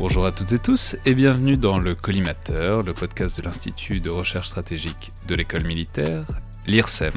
Bonjour à toutes et tous et bienvenue dans le Collimateur, le podcast de l'Institut de recherche stratégique de l'école militaire, l'IRSEM,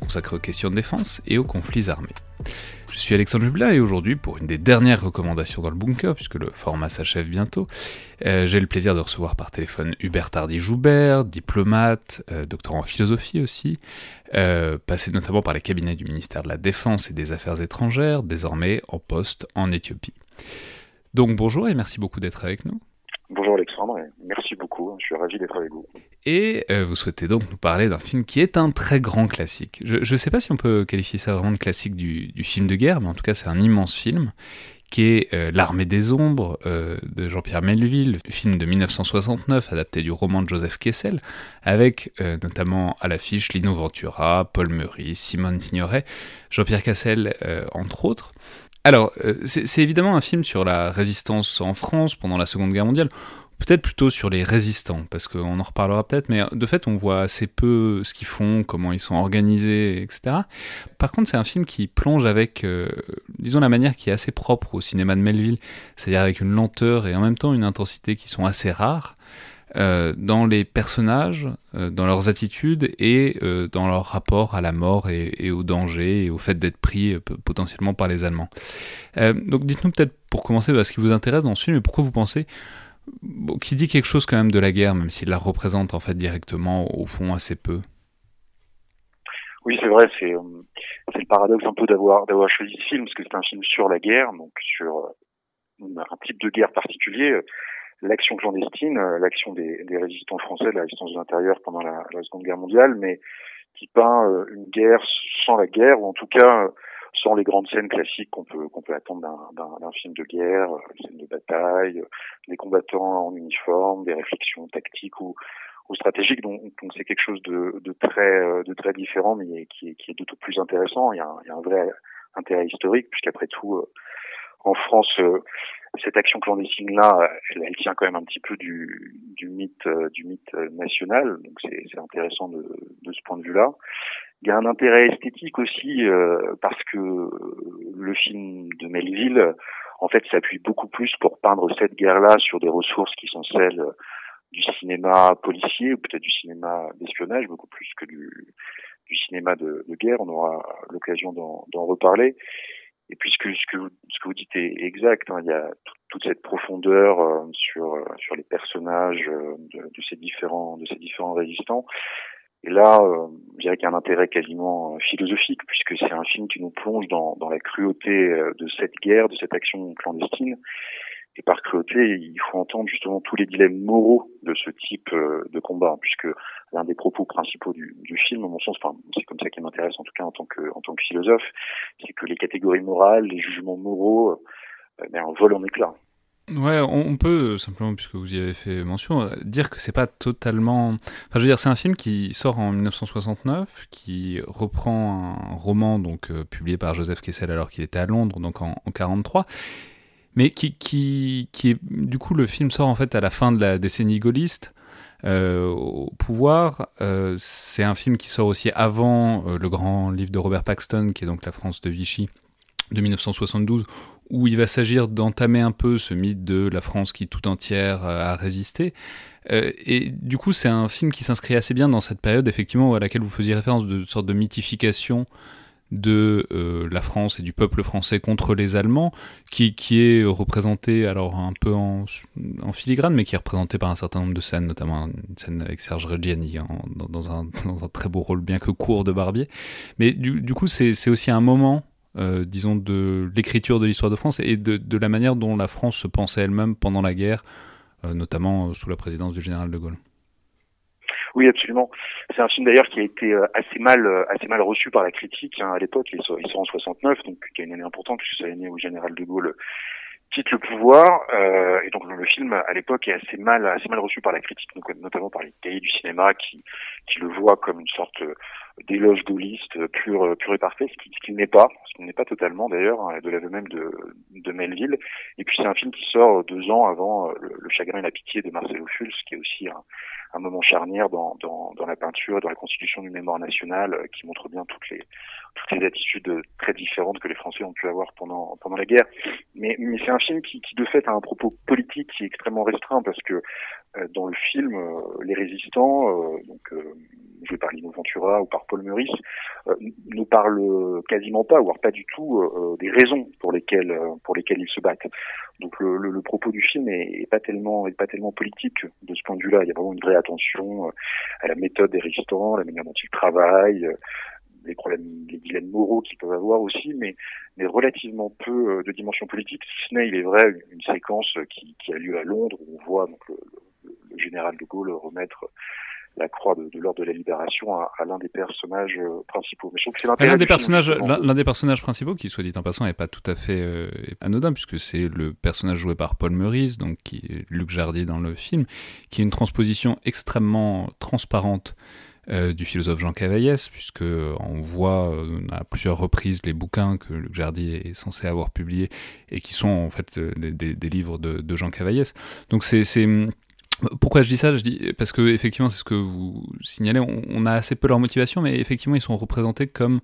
consacré aux questions de défense et aux conflits armés. Je suis Alexandre Jublin et aujourd'hui, pour une des dernières recommandations dans le bunker, puisque le format s'achève bientôt, euh, j'ai le plaisir de recevoir par téléphone Hubert Tardy-Joubert, diplomate, euh, doctorant en philosophie aussi, euh, passé notamment par les cabinets du ministère de la Défense et des Affaires étrangères, désormais en poste en Éthiopie. Donc bonjour et merci beaucoup d'être avec nous. Bonjour Alexandre, merci beaucoup, je suis ravi d'être avec vous. Et euh, vous souhaitez donc nous parler d'un film qui est un très grand classique. Je ne sais pas si on peut qualifier ça vraiment de classique du, film de guerre, mais en tout cas c'est un immense film qui est euh, L'Armée des Ombres euh, de Jean-Pierre Melville, film de 1969 adapté du roman de Joseph Kessel, avec notamment à l'affiche Lino Ventura, Paul Meurice, Simone Signoret, Jean-Pierre Cassel entre autres. Alors, c'est évidemment un film sur la résistance en France pendant la Seconde Guerre mondiale peut-être plutôt sur les résistants, parce qu'on en reparlera peut-être, mais de fait, on voit assez peu ce qu'ils font, comment ils sont organisés, etc. Par contre, c'est un film qui plonge avec, euh, disons, la manière qui est assez propre au cinéma de Melville, c'est-à-dire avec une lenteur et en même temps une intensité qui sont assez rares. Euh, dans les personnages, euh, dans leurs attitudes et dans leur rapport à la mort et, et, au danger et au fait d'être pris potentiellement par les Allemands. donc dites-nous peut-être pour commencer ce qui vous intéresse dans ce film et pourquoi vous pensez qui dit quelque chose quand même de la guerre, même s'il la représente en fait directement au fond assez peu? Oui, c'est vrai, c'est euh, le paradoxe un peu d'avoir d'avoir choisi ce film parce que c'est un film sur la guerre, donc sur euh, un type de guerre particulier, euh, l'action clandestine, l'action des, résistants français, la résistance de l'intérieur pendant la, Seconde Guerre mondiale, mais qui peint une guerre sans la guerre ou en tout cas sans les grandes scènes classiques qu'on peut qu'on peut attendre d'un film de guerre, euh, scènes de bataille, euh, des combattants en uniforme, des réflexions tactiques ou, ou stratégiques. Donc c'est quelque chose de, de très euh, de très différent, mais qui est qui est d'autant plus intéressant. Il y a un, il y a un vrai intérêt historique puisqu'après tout en France cette action clandestine là elle, elle, tient quand même un petit peu du, du mythe du mythe national donc c'est intéressant de, de ce point de vue là il y a un intérêt esthétique aussi euh, parce que le film de Melville, en fait, s'appuie beaucoup plus pour peindre cette guerre-là sur des ressources qui sont celles du cinéma policier ou peut-être du cinéma d'espionnage, beaucoup plus que du, du cinéma de, de, guerre. On aura l'occasion d'en reparler. Et puisque ce que vous, ce que vous dites est exact, hein, il y a toute cette profondeur euh, sur sur les personnages euh, de, de, ces différents de ces différents résistants. Et là, euh, je dirais qu'il y a un intérêt quasiment euh, philosophique, puisque c'est un film qui nous plonge dans, dans la cruauté euh, de cette guerre, de cette action clandestine. Et par cruauté, il faut entendre justement tous les dilemmes moraux de ce type de combat, puisque l'un des propos principaux du, film, à mon sens, enfin, c'est comme ça qui m'intéresse en tout cas en tant que, en tant que philosophe, c'est que les catégories morales, les jugements moraux, ben, volent en éclats. Ouais, on peut simplement, puisque vous y avez fait mention, dire que c'est pas totalement. Enfin, je veux dire, c'est un film qui sort en 1969, qui reprend un roman donc euh, publié par Joseph Kessel alors qu'il était à Londres, donc en, 1943, mais qui, qui, qui est du coup le film sort en fait à la fin de la décennie gaulliste. Euh, au pouvoir. Euh, c'est un film qui sort aussi avant le grand livre de Robert Paxton, qui est donc La France de Vichy de 1972, où il va s'agir d'entamer un peu ce mythe de la France qui tout entière euh, a résisté. Euh, et du coup, c'est un film qui s'inscrit assez bien dans cette période, effectivement, à laquelle vous faisiez référence, de sorte de mythification de euh, la France et du peuple français contre les Allemands, qui, qui est représenté alors un peu en, filigrane, mais qui est représenté par un certain nombre de scènes, notamment une scène avec Serge Reggiani hein, dans, un, très beau rôle, bien que court, de Barbier. Mais du, coup, c'est aussi un moment, euh, disons, de l'écriture de l'histoire de France et de, de, la manière dont la France se pensait elle-même pendant la guerre, euh, notamment sous la présidence du général de Gaulle. Oui, absolument. C'est un film d'ailleurs qui a été euh, assez mal, euh, assez mal reçu par la critique hein, à l'époque. Il, sort, en 69, donc qui a une année importante puisque c'est l'année où le général de Gaulle quitte le pouvoir. Euh, et donc le film à l'époque est assez mal, assez mal reçu par la critique, notamment par les cahiers du cinéma qui, qui le voient comme une sorte d'éloge gaulliste pur, pur et parfait, ce qui, ce n'est pas, ce qui n'est pas totalement d'ailleurs, hein, de l'aveu même de, de Melville. Et puis c'est un film qui sort deux ans avant le, le, Chagrin et la pitié de Marcelo Fulz, qui est aussi un, un moment charnière dans, dans, dans la peinture dans la constitution du mémoire national euh, qui montre bien toutes les, toutes les attitudes très différentes que les Français ont pu avoir pendant, pendant la guerre. Mais, mais c'est un film qui, qui, de fait, a un propos politique qui est extrêmement restreint parce que euh, dans le film, euh, les résistants, donc joués par Lino Ventura ou par Paul Meurice, ne parlent quasiment pas, voire pas du tout, des raisons pour lesquelles, pour lesquelles ils se battent. Donc le, le, le, propos du film est, est, pas tellement est pas tellement politique de ce point de vue-là. Il y a vraiment une vraie attention euh, à la méthode des résistants, la manière dont ils travaillent, euh, les problèmes, les dilemmes moraux qu'ils peuvent avoir aussi, mais, mais relativement peu euh, de dimension politique. Si ce n'est, il est vrai, une, séquence qui, qui, a lieu à Londres où on voit donc le, le général de Gaulle remettre la croix de, l'ordre de la libération à, l'un des personnages euh, principaux. Mais c'est l'un des personnages, l'un des personnages principaux, qui soit dit en passant, n'est pas tout à fait euh, anodin puisque c'est le personnage joué par Paul Meurice, donc qui est Luc Jardy dans le film, qui est une transposition extrêmement transparente euh, du philosophe Jean Cavaillès, puisque on voit à plusieurs reprises les bouquins que Luc Jardy est censé avoir publiés et qui sont en fait des, livres de, de Jean Cavaillès. Donc c'est pourquoi je dis ça? Parce que effectivement, c'est ce que vous signalez. On, a assez peu leur motivation, mais effectivement, ils sont représentés comme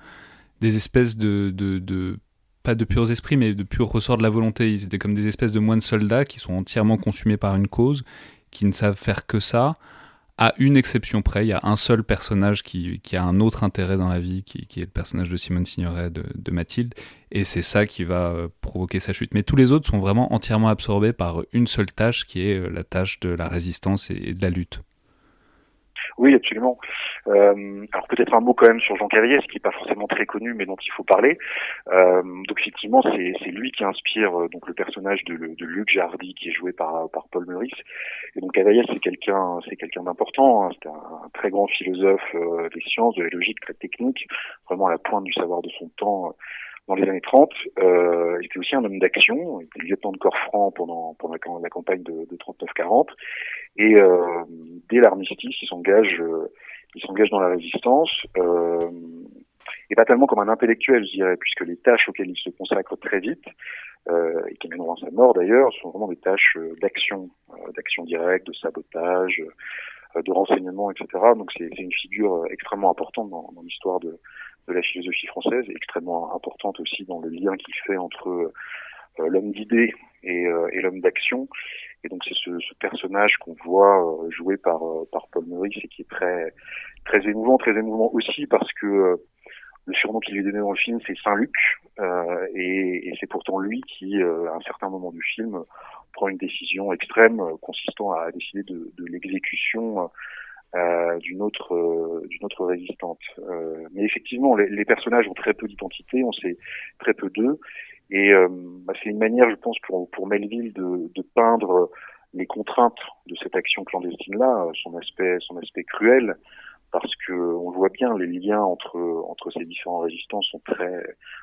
des espèces de, de, pas de purs esprits, mais de purs ressorts de la volonté. Ils étaient comme des espèces de moines soldats qui sont entièrement consumés par une cause, qui ne savent faire que ça, à une exception près, il y a un seul personnage qui, qui a un autre intérêt dans la vie, qui, est le personnage de Simone Signoret de, de Mathilde, et c'est ça qui va euh, provoquer sa chute. Mais tous les autres sont vraiment entièrement absorbés par une seule tâche, qui est euh, la tâche de la résistance et de la lutte. Oui, absolument. Euh, alors peut-être un mot quand même sur Jean Cavalier, qui n'est pas forcément très connu, mais dont il faut parler. Euh, donc effectivement, c'est lui qui inspire euh, donc le personnage de, de, Luc Jardy, qui est joué par, par Paul Meurice. Et donc Cavalier, c'est quelqu'un, c'est quelqu'un d'important. Hein. C'est un, très grand philosophe euh, des sciences, de la logique, très technique, vraiment à la pointe du savoir de son temps dans les années 30. Euh, il était aussi un homme d'action. Il était lieutenant de corps franc pendant, pendant la, campagne de, de 39-40. Et euh, dès l'armistice, il s'engage, euh, il s'engage dans la résistance. Euh, et pas tellement comme un intellectuel, je dirais, puisque les tâches auxquelles il se consacre très vite, euh, et qui mèneront à sa mort d'ailleurs, sont vraiment des tâches d'action, d'action directe, de sabotage, de renseignement, etc. Donc c'est une figure extrêmement importante dans, dans l'histoire de, de la philosophie française, extrêmement importante aussi dans le lien qu'il fait entre euh, l'homme d'idées et, euh, et l'homme d'action. Et donc c'est ce, personnage qu'on voit euh, joué par, Paul Meurice et qui est très très émouvant, très émouvant aussi parce que le surnom qu'il lui est donné dans le film, c'est Saint-Luc, et, c'est pourtant lui qui, à un certain moment du film, prend une décision extrême consistant à décider de, de l'exécution euh, d'une autre euh, d'une autre résistante. Euh, mais effectivement, les, personnages ont très peu d'identité, on sait très peu d'eux, et bah, c'est une manière, je pense, pour pour Melville de, de peindre les contraintes de cette action clandestine-là, son aspect son aspect cruel, parce que on voit bien les liens entre entre ces différents résistants sont très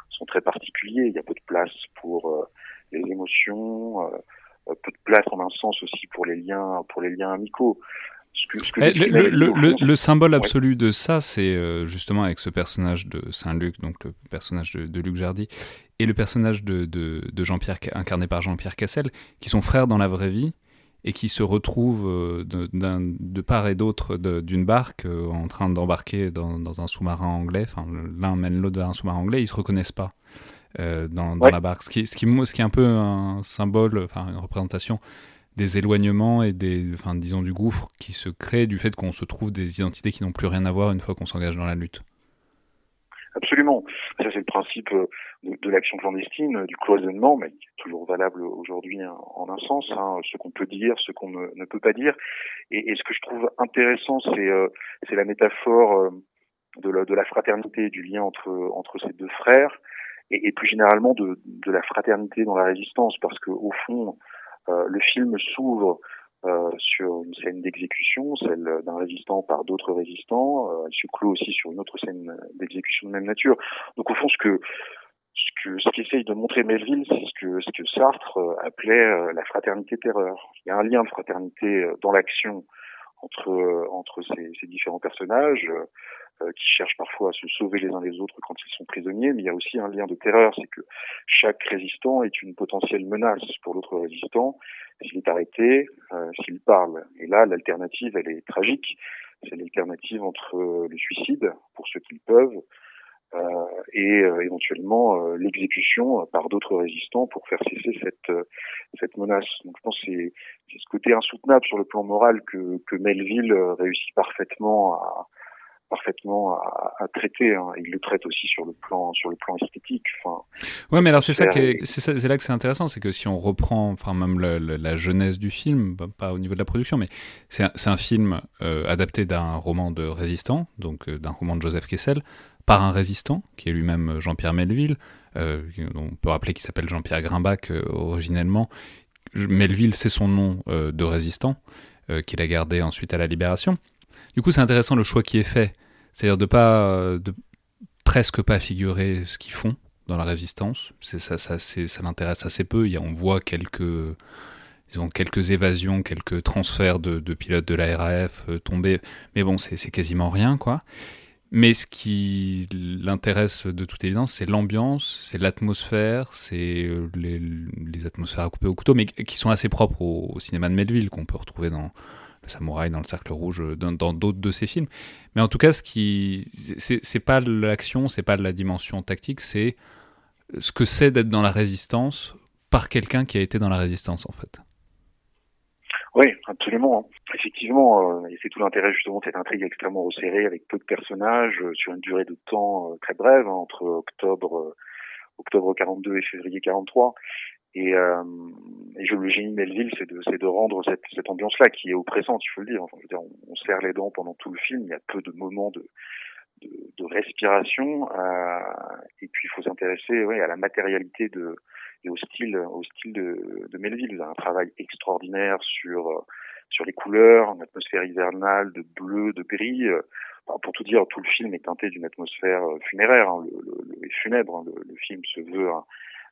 sont très particuliers. Il y a peu de place pour les émotions, peu de place en un sens aussi pour les liens pour les liens amicaux. Le, symbole absolu de ça, c'est euh, justement avec ce personnage de Saint-Luc, donc le personnage de, Luc Jardy, et le personnage de, de, Jean-Pierre, incarné par Jean-Pierre Cassel, qui sont frères dans la vraie vie et qui se retrouvent euh, de, part et d'autre d'une barque euh, en train d'embarquer dans, un sous-marin anglais. Enfin, l'un mène l'autre vers un sous-marin anglais, ils se reconnaissent pas. dans, la barque, ce qui, ce, qui, ce qui est un peu un symbole, enfin une représentation des éloignements et des, disons, du gouffre qui se crée du fait qu'on se trouve des identités qui n'ont plus rien à voir une fois qu'on s'engage dans la lutte. Absolument. Ça c'est le principe de, l'action clandestine, du cloisonnement, mais qui est toujours valable aujourd'hui hein, en un sens, hein, ce qu'on peut dire, ce qu'on ne, peut pas dire. Et, ce que je trouve intéressant, c'est c'est la métaphore de la, fraternité, du lien entre ces deux frères, et, plus généralement de, la fraternité dans la résistance, parce que au fond, le film s'ouvre euh, sur une scène d'exécution, celle d'un résistant par d'autres résistants. Euh, elle se clôt aussi sur une autre scène d'exécution de même nature. Donc au fond, ce que ce que ce qu'essaye de montrer Melville, c'est ce que ce que Sartre euh, appelait la fraternité terreur. Il y a un lien de fraternité dans l'action entre entre ces, ces différents personnages qui cherchent parfois à se sauver les uns les autres quand ils sont prisonniers, mais il y a aussi un lien de terreur, c'est que chaque résistant est une potentielle menace pour l'autre résistant s'il est arrêté, euh, s'il parle. Et là, l'alternative, elle est tragique. C'est l'alternative entre euh, le suicide, pour ceux qui le peuvent, euh, et éventuellement l'exécution par d'autres résistants pour faire cesser cette cette menace. Donc je pense que c'est ce côté insoutenable sur le plan moral que Melville réussit parfaitement à, parfaitement à, traiter. Hein. Il le traite aussi sur le plan sur le plan esthétique. Enfin, ouais, mais alors c'est ça c'est là que c'est intéressant, c'est que si on reprend, enfin même la, jeunesse du film, bah, pas au niveau de la production, mais c'est un, un, film euh, adapté d'un roman de résistant, donc euh, d'un roman de Joseph Kessel, par un résistant qui est lui-même Jean-Pierre Melville. Euh, on peut rappeler qu'il s'appelle Jean-Pierre Grimbach originellement. Melville, c'est son nom de résistant qu'il a gardé ensuite à la Libération. Du coup, c'est intéressant le choix qui est fait c'est-à-dire de pas, de presque pas figurer ce qu'ils font dans la résistance. Ça, ça, l'intéresse assez peu. On voit quelques, ils quelques évasions, quelques transferts de, pilotes de la RAF euh, tomber, mais bon, c'est quasiment rien, quoi. Mais ce qui l'intéresse de toute évidence, c'est l'ambiance, c'est l'atmosphère, c'est euh, les, atmosphères à couper au couteau, mais qui sont assez propres au cinéma de Melville, qu'on peut retrouver dans, le samouraï dans le cercle rouge, euh, dans d'autres de ses films. Mais en tout cas, ce qui, c'est pas l'action, c'est pas la dimension tactique, c'est ce que c'est d'être dans la résistance par quelqu'un qui a été dans la résistance, en fait. Oui, absolument. Effectivement, euh, c'est tout l'intérêt justement de cette intrigue extrêmement resserrée avec peu de personnages euh, sur une durée de temps très brève, hein, entre octobre octobre 42 et février 43. Et, euh, et je, le génie Melville, c'est de, c'est de rendre cette, cette ambiance-là qui est oppressante, il faut le dire. Enfin, je veux dire, on, serre les dents pendant tout le film. Il y a peu de moments de, de, de respiration. Euh, et puis, il faut s'intéresser ouais, à la matérialité de, et au style, au style de, de Melville. Un travail extraordinaire sur sur les couleurs, une atmosphère hivernale de bleu, de gris. pour tout dire, tout le film est teinté d'une atmosphère funéraire, hein, le, le, funèbre. Hein. Le, le, film se veut un,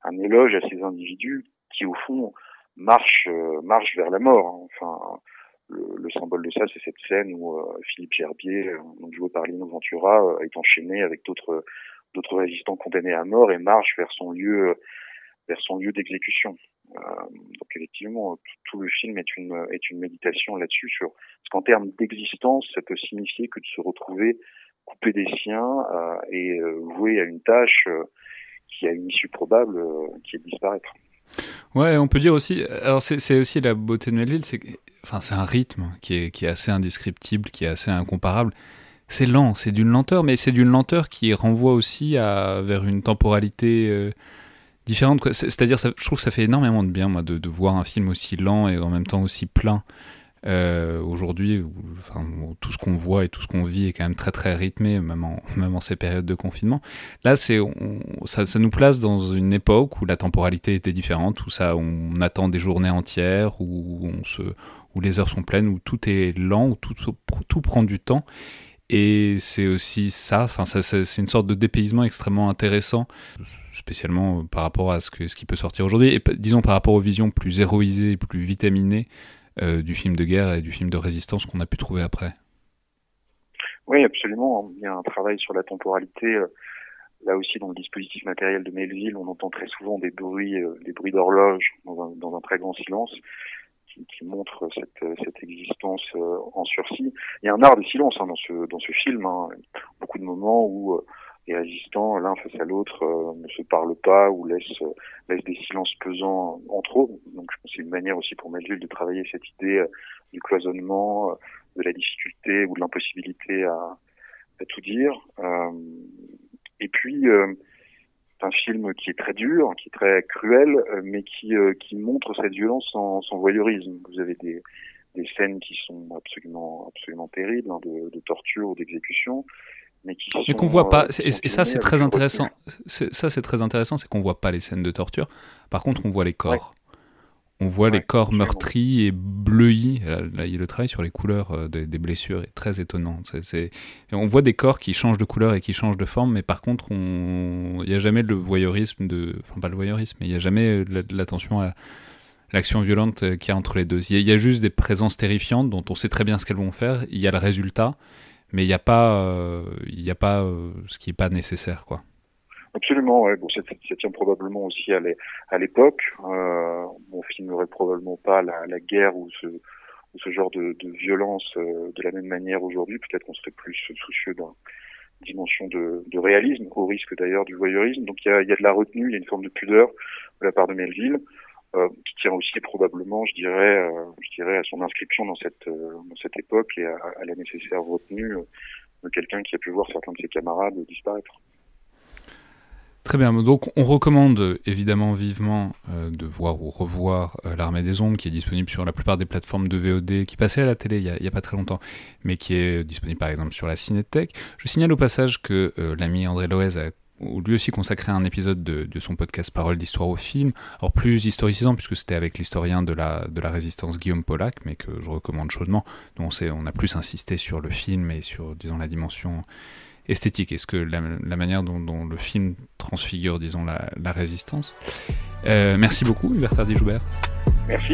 un éloge à ces individus qui, au fond, marchent, euh, marchent vers la mort. Hein. Enfin, le, le, symbole de ça, c'est cette scène où euh, Philippe Gerbier, euh, joué par Lino Ventura, est enchaîné avec d'autres d'autres résistants condamnés à mort et marche vers son lieu vers son lieu d'exécution. donc effectivement, tout, le film est une est une méditation là-dessus sur ce qu'en termes d'existence, ça peut signifier que de se retrouver coupé des siens et voué à une tâche qui a une issue probable euh, qui est de disparaître. Ouais, on peut dire aussi. Alors, c'est aussi la beauté de Melville, c'est enfin, c'est un rythme qui est, qui est assez indescriptible, qui est assez incomparable. C'est lent, c'est d'une lenteur, mais c'est d'une lenteur qui renvoie aussi à, vers une temporalité euh, différente. C'est-à-dire, je trouve que ça fait énormément de bien, moi, de, de, voir un film aussi lent et en même temps aussi plein. Euh, Aujourd'hui, tout ce qu'on voit et tout ce qu'on vit est quand même très très rythmé, même en, même en ces périodes de confinement. Là, c'est, ça, nous place dans une époque où la temporalité était différente, où ça, on attend des journées entières, où, les heures sont pleines, où tout est lent, où tout, prend du temps. Et c'est aussi ça, c'est une sorte de dépaysement extrêmement intéressant, spécialement par rapport à ce, ce qui peut sortir aujourd'hui, et disons par rapport aux visions plus héroïsées, plus vitaminées euh, du film de guerre et du film de résistance qu'on a pu trouver après. Oui, absolument. Il y a un travail sur la temporalité. Euh, là aussi, dans le dispositif matériel de Melville, on entend très souvent des bruits, euh, des bruits d'horloge dans, un, très grand silence. Qui, montre cette, existence en sursis. Il y a un art de silence hein, dans ce dans ce film. Hein. Beaucoup de moments où les résistants, l'un face à l'autre, euh, ne se parlent pas ou laissent, euh, des silences pesants entre eux. Donc je pense c'est une manière aussi pour Melville de travailler cette idée euh, du cloisonnement, de la difficulté ou de l'impossibilité à, à, tout dire. Et puis, c'est un film qui est très dur, qui est très cruel, mais qui, qui montre cette violence sans, sans voyeurisme. Vous avez des, des scènes qui sont absolument, absolument terribles, hein, de, de torture ou d'exécution mais qui qu'on voit pas. Et, ça, c'est très intéressant. Ça, c'est très intéressant, c'est qu'on voit pas les scènes de torture. Par contre, on voit les corps. On voit les corps meurtris et bleuis. Là, le travail sur les couleurs euh, des, blessures est très étonnant. C'est, On voit des corps qui changent de couleur et qui changent de forme, mais par contre, on... il n'y a jamais le voyeurisme de. Enfin, pas le voyeurisme, mais il n'y a jamais l'attention à l'action violente euh, qu'il y a entre les deux. Il y, a, juste des présences terrifiantes dont on sait très bien ce qu'elles vont faire. Il y a le résultat, mais il n'y a pas, euh, il a pas ce qui n'est pas nécessaire, quoi. Absolument, ouais. bon, ça, tient probablement aussi à l'époque. Euh, on filmerait probablement pas la, guerre ou ce, genre de, violence euh, de la même manière aujourd'hui. Peut-être qu'on serait plus soucieux d'une dimension de, de, réalisme, au risque d'ailleurs du voyeurisme. Donc il y a, y a, de la retenue, il y a une forme de pudeur de la part de Melville, euh, qui tient aussi probablement, je dirais, euh, je dirais, à son inscription dans cette, euh, dans cette époque et à, la nécessaire retenue de quelqu'un qui a pu voir certains de ses camarades disparaître. Très bien, donc on recommande évidemment vivement de voir ou revoir L'Armée des Ombres, qui est disponible sur la plupart des plateformes de VOD, qui passait à la télé il n'y a, pas très longtemps, mais qui est disponible par exemple sur la Cinétech. Je signale au passage que l'ami André Loez a lui aussi consacré un épisode de, son podcast Parole d'histoire au film, alors plus historicisant puisque c'était avec l'historien de la, de la résistance Guillaume Pollack, mais que je recommande chaudement, on, a plus insisté sur le film et sur, disons, la dimension esthétique Est-ce que la, manière dont, le film transfigure, disons, la, résistance? Euh, Merci beaucoup, Hubert Joubert. Merci.